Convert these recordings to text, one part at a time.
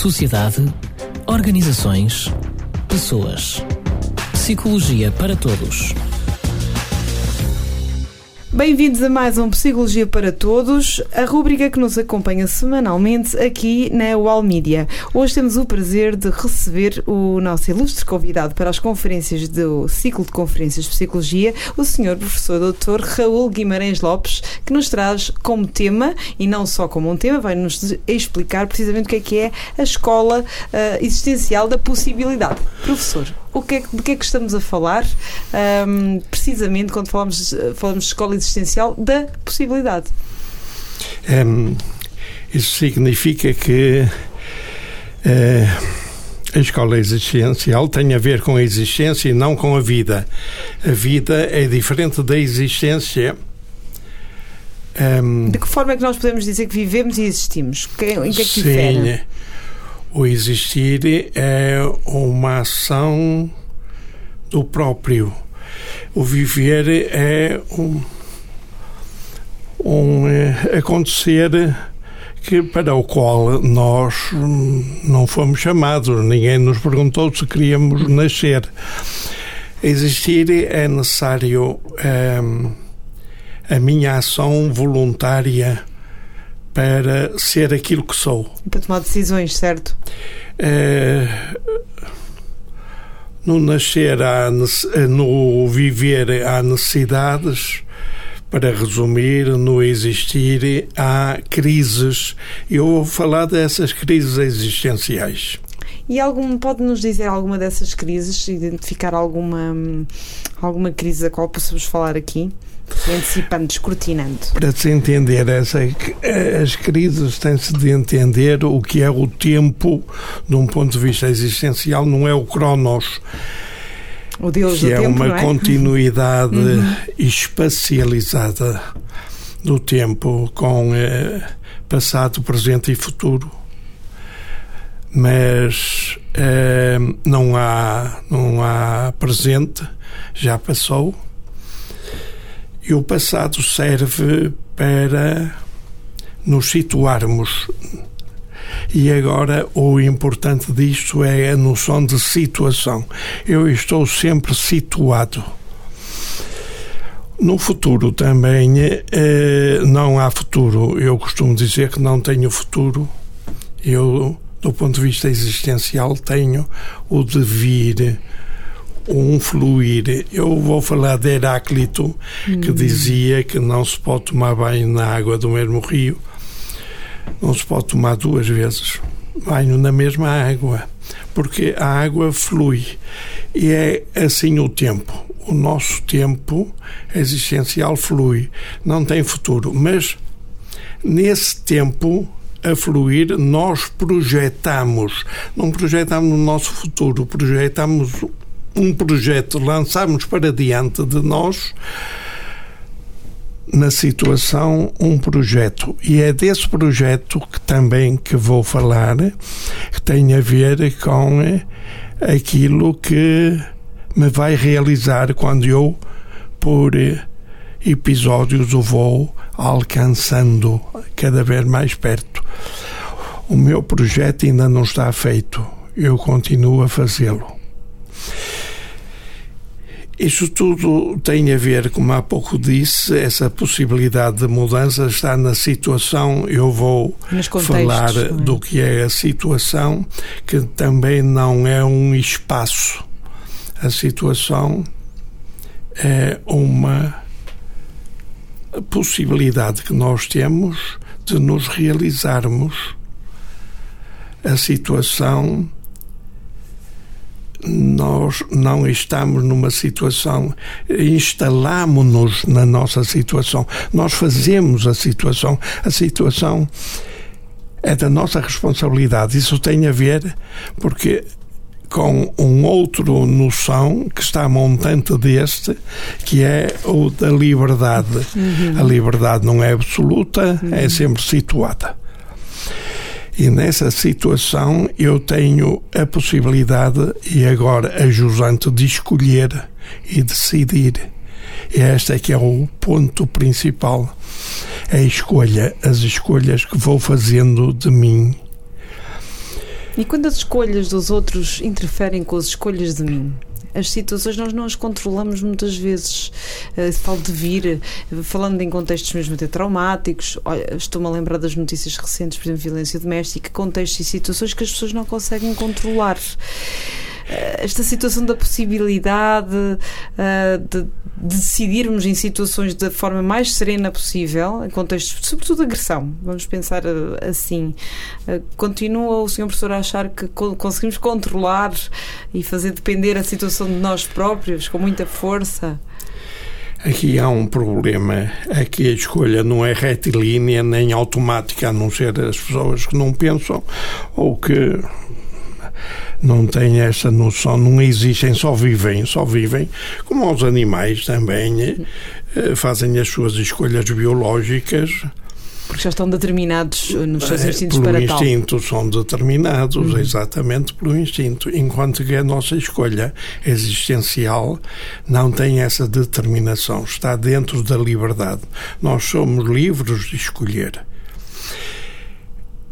sociedade, organizações, pessoas. Psicologia para todos. Bem-vindos a mais um Psicologia para Todos, a rúbrica que nos acompanha semanalmente aqui na UAL Media. Hoje temos o prazer de receber o nosso ilustre convidado para as conferências do ciclo de conferências de Psicologia, o Sr. Professor Dr. Raul Guimarães Lopes, que nos traz como tema, e não só como um tema, vai nos explicar precisamente o que é que é a escola uh, existencial da possibilidade. Professor, o que é, de que é que estamos a falar, um, precisamente quando falamos, falamos de escola existencial, da possibilidade? Um, isso significa que uh, a escola existencial tem a ver com a existência e não com a vida. A vida é diferente da existência. Um, de que forma é que nós podemos dizer que vivemos e existimos? Em que é que sim, difere? O existir é uma ação do próprio. O viver é um, um é, acontecer que para o qual nós não fomos chamados, ninguém nos perguntou se queríamos nascer. Existir é necessário um, a minha ação voluntária para ser aquilo que sou. Para tomar decisões, certo? É, no nascer, há, no viver, há necessidades. Para resumir, no existir há crises. Eu vou falar dessas crises existenciais. E algum, pode nos dizer alguma dessas crises, identificar alguma, alguma crise da qual possamos falar aqui? antecipando, descortinando. Para se entender essa, as crises tem-se de entender o que é o tempo de um ponto de vista existencial, não é o cronos. O Deus que é tempo, uma é? continuidade uhum. espacializada do tempo com eh, passado, presente e futuro. Mas eh, não há não há presente, já passou e o passado serve para nos situarmos. E agora o importante disto é a noção de situação. Eu estou sempre situado. No futuro também eh, não há futuro. Eu costumo dizer que não tenho futuro. Eu, do ponto de vista existencial, tenho o devir um fluir. Eu vou falar de Heráclito, hum. que dizia que não se pode tomar banho na água do mesmo rio, não se pode tomar duas vezes banho na mesma água, porque a água flui. E é assim o tempo. O nosso tempo existencial flui, não tem futuro, mas nesse tempo a fluir, nós projetamos, não projetamos o nosso futuro, projetamos um projeto, lançarmos para diante de nós na situação um projeto. E é desse projeto que também que vou falar que tem a ver com aquilo que me vai realizar quando eu por episódios o vou alcançando cada vez mais perto. O meu projeto ainda não está feito, eu continuo a fazê-lo. Isto tudo tem a ver, como há pouco disse, essa possibilidade de mudança está na situação. Eu vou falar é? do que é a situação, que também não é um espaço. A situação é uma possibilidade que nós temos de nos realizarmos. A situação nós não estamos numa situação, instalamos-nos na nossa situação, nós fazemos a situação. A situação é da nossa responsabilidade. Isso tem a ver porque com um outro noção que está montante deste, que é o da liberdade. Uhum. A liberdade não é absoluta, é uhum. é sempre situada. E nessa situação eu tenho a possibilidade e agora a jusante de escolher e decidir. E este é que é o ponto principal. É a escolha, as escolhas que vou fazendo de mim. E quando as escolhas dos outros interferem com as escolhas de mim? as situações nós não as controlamos muitas vezes. Uh, falo de vir, falando em contextos mesmo até traumáticos, estou-me a lembrar das notícias recentes, por exemplo, violência doméstica, contextos e situações que as pessoas não conseguem controlar. Eh, esta situação da possibilidade uh, de, de, decidirmos em situações da forma mais serena possível, em contextos, sobretudo de agressão, vamos pensar uh, assim. Uh, continua o senhor professor a achar que co conseguimos controlar e fazer depender a situação de nós próprios com muita força? Aqui há um problema. Aqui a escolha não é retilínea nem automática, a não ser as pessoas que não pensam ou que não têm essa noção, não existem, só vivem, só vivem, como os animais também eh, fazem as suas escolhas biológicas. Porque já estão determinados nos seus eh, instintos pelo para instinto, tal. são determinados uhum. exatamente pelo instinto, enquanto que a nossa escolha existencial não tem essa determinação, está dentro da liberdade. Nós somos livres de escolher.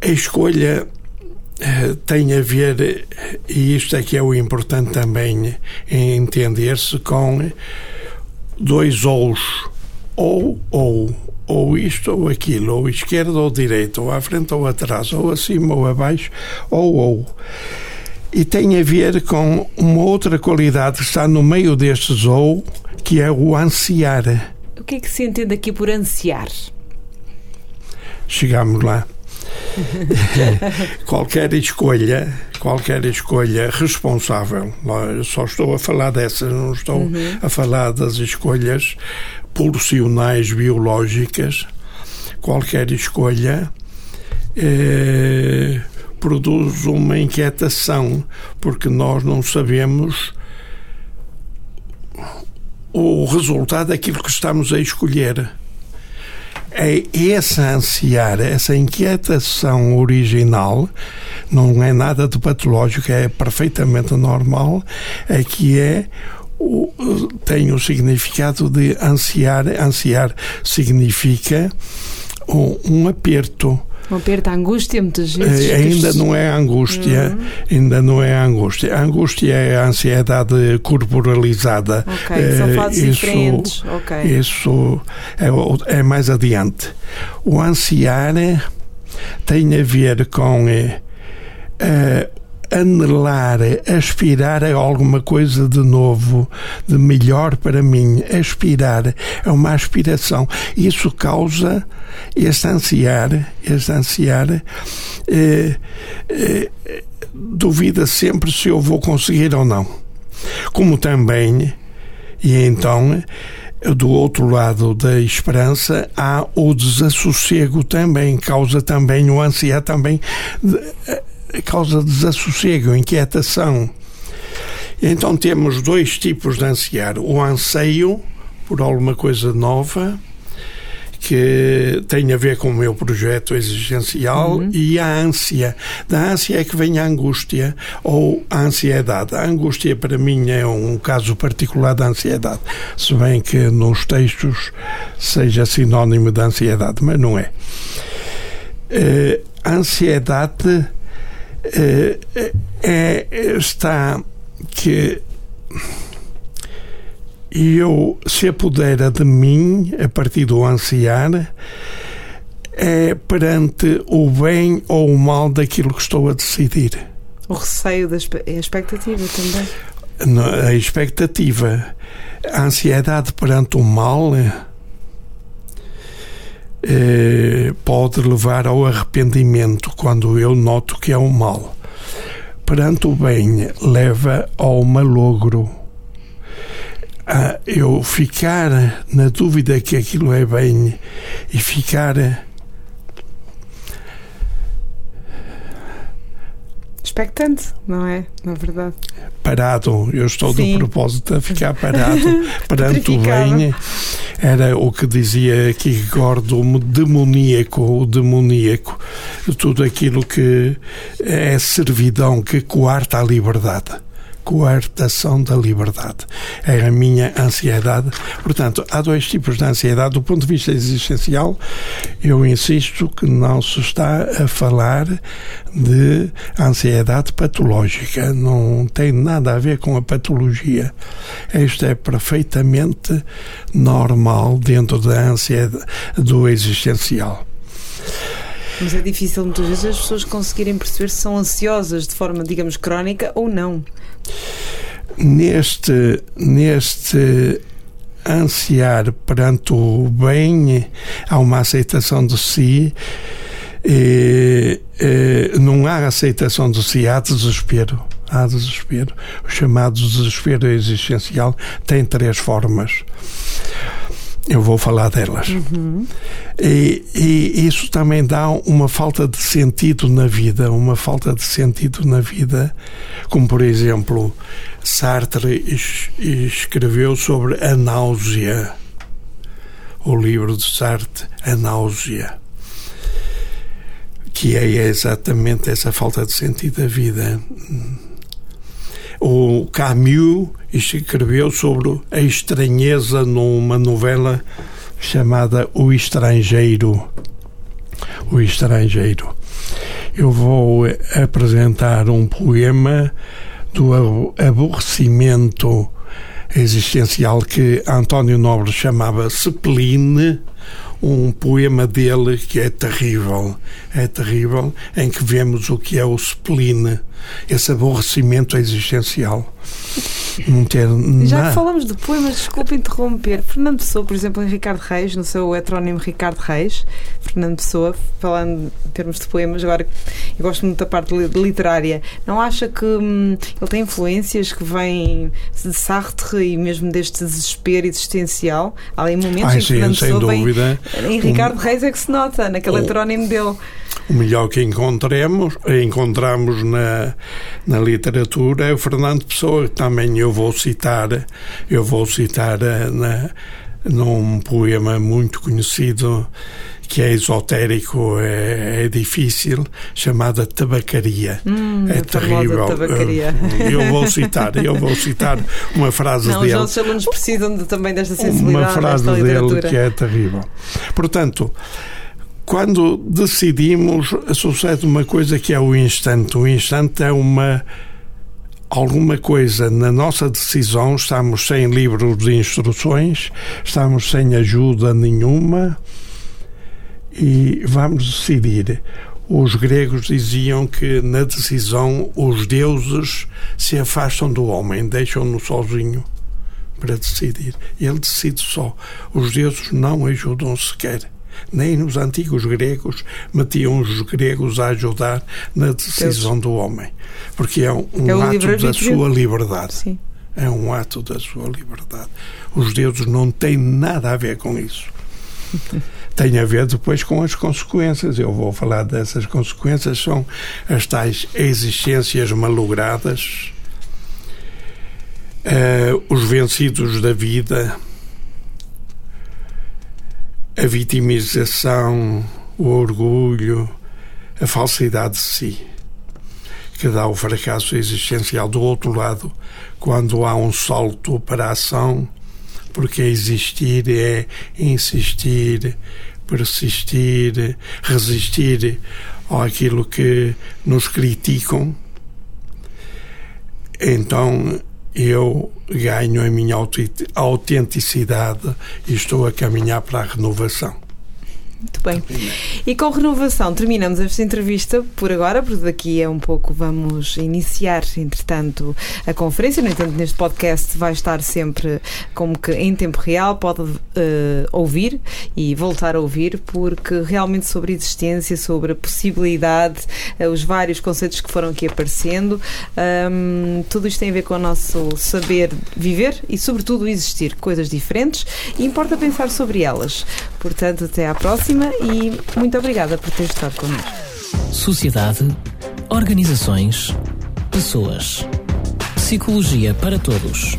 A escolha eh, tem a ver, e isto é que é o importante também, em entender-se com dois ous, ou, ou, ou isto ou aquilo, ou esquerda ou direita, ou à frente ou atrás, ou acima ou abaixo, ou, ou. E tem a ver com uma outra qualidade que está no meio destes ou, que é o ansiar. O que é que se entende aqui por ansiar? Chegamos lá. qualquer escolha, qualquer escolha responsável, só estou a falar dessas, não estou uhum. a falar das escolhas pulsionais biológicas, qualquer escolha eh, produz uma inquietação, porque nós não sabemos o resultado daquilo que estamos a escolher é essa ansiar, essa inquietação original, não é nada de patológico, é perfeitamente normal, é que é o, tem o significado de ansiar. Ansiar significa um, um aperto, um aperto, a angústia, muitas vezes. É, ainda não é angústia, uhum. ainda não é angústia. A angústia é a ansiedade corporalizada. Ok, são fases isso, diferentes. Okay. Isso é, é mais adiante. O ansiar tem a ver com uh, anelar, aspirar a alguma coisa de novo, de melhor para mim, aspirar, é uma aspiração. Isso causa esse ansiar, esse ansiar, eh, eh, duvida sempre se eu vou conseguir ou não. Como também, e então, do outro lado da esperança há o desassossego também, causa também o ansiar também causa desassossego, inquietação. Então temos dois tipos de ansiar: o anseio por alguma coisa nova que tem a ver com o meu projeto existencial uhum. e a ânsia. Da ânsia é que vem a angústia ou a ansiedade. A angústia, para mim, é um caso particular da ansiedade, se bem que nos textos seja sinónimo de ansiedade, mas não é. A ansiedade é, é, está que eu se apodera de mim a partir do ansiar é perante o bem ou o mal daquilo que estou a decidir. O receio da é a expectativa também. A expectativa, a ansiedade perante o mal eh, pode levar ao arrependimento quando eu noto que é um mal. Perante o bem, leva ao malogro. A eu ficar na dúvida que aquilo é bem e ficar expectante, não é? Na verdade. Parado, eu estou Sim. de propósito a ficar parado perante o bem. Era o que dizia Kierkegaard do demoníaco, o demoníaco, tudo aquilo que é servidão, que coarta a liberdade coartação da liberdade. É a minha ansiedade. Portanto, há dois tipos de ansiedade. Do ponto de vista existencial, eu insisto que não se está a falar de ansiedade patológica. Não tem nada a ver com a patologia. Isto é perfeitamente normal dentro da ansiedade do existencial. Mas é difícil muitas vezes as pessoas conseguirem perceber se são ansiosas de forma, digamos, crónica ou não. Neste, neste ansiar perante o bem, há uma aceitação de si. E, e, não há aceitação de si, há desespero. Há desespero. O chamado desespero existencial tem três formas. Eu vou falar delas. Uhum. E, e, isso também dá uma falta de sentido na vida, uma falta de sentido na vida, como por exemplo, Sartre escreveu sobre a náusea. O livro de Sartre, A Náusea, que é exatamente essa falta de sentido da vida. O Camus escreveu sobre a estranheza numa novela chamada O Estrangeiro. O Estrangeiro. Eu vou apresentar um poema do aborrecimento existencial que António Nobre chamava Cepline, um poema dele que é terrível. É terrível, em que vemos o que é o spleen, esse aborrecimento existencial. Não ter Já nada. que falamos de poemas, desculpe interromper. Fernando Pessoa, por exemplo, em Ricardo Reis, no seu heterónimo Ricardo Reis, Fernando Pessoa, falando em termos de poemas, agora eu gosto muito da parte literária, não acha que hum, ele tem influências que vêm de Sartre e mesmo deste desespero existencial? Há ali momentos Ai, em que sim, Fernando Pessoa dúvida. Vem, em Ricardo um, Reis é que se nota, naquele um, heterónimo dele o melhor que encontremos, encontramos na, na literatura é o Fernando Pessoa, que também eu vou citar, eu vou citar eh, na, num poema muito conhecido que é esotérico, é, é difícil, chamada Tabacaria. Hum, é terrível. Tabacaria. Eh, eu vou citar, eu vou citar uma frase Não, dele. Os nossos alunos precisam de, também desta sensibilidade. Uma frase dele que é terrível. Portanto, quando decidimos, sucede uma coisa que é o instante. O instante é uma alguma coisa na nossa decisão, estamos sem livros de instruções, estamos sem ajuda nenhuma e vamos decidir. Os gregos diziam que na decisão os deuses se afastam do homem, deixam-no sozinho para decidir. Ele decide só. Os deuses não ajudam sequer nem nos antigos gregos metiam os gregos a ajudar na decisão do homem, porque é um, um é ato da sua liberdade. Sim. É um ato da sua liberdade. Os deuses não têm nada a ver com isso. Tem a ver depois com as consequências. Eu vou falar dessas consequências. São as tais existências malogradas, uh, os vencidos da vida, a vitimização, o orgulho, a falsidade de si, que dá o fracasso existencial. Do outro lado, quando há um salto para a ação, porque existir é insistir, persistir, resistir àquilo que nos criticam, então eu ganho a minha autenticidade e estou a caminhar para a renovação. Muito bem. E com renovação, terminamos esta entrevista por agora, porque daqui é um pouco vamos iniciar, entretanto, a conferência. No entanto, neste podcast vai estar sempre como que em tempo real, pode uh, ouvir e voltar a ouvir, porque realmente sobre a existência, sobre a possibilidade, uh, os vários conceitos que foram aqui aparecendo, um, tudo isto tem a ver com o nosso saber viver e, sobretudo, existir coisas diferentes e importa pensar sobre elas. Portanto, até à próxima próxima e muito obrigada por ter estado connosco. Sociedade, organizações, pessoas. Psicologia para todos.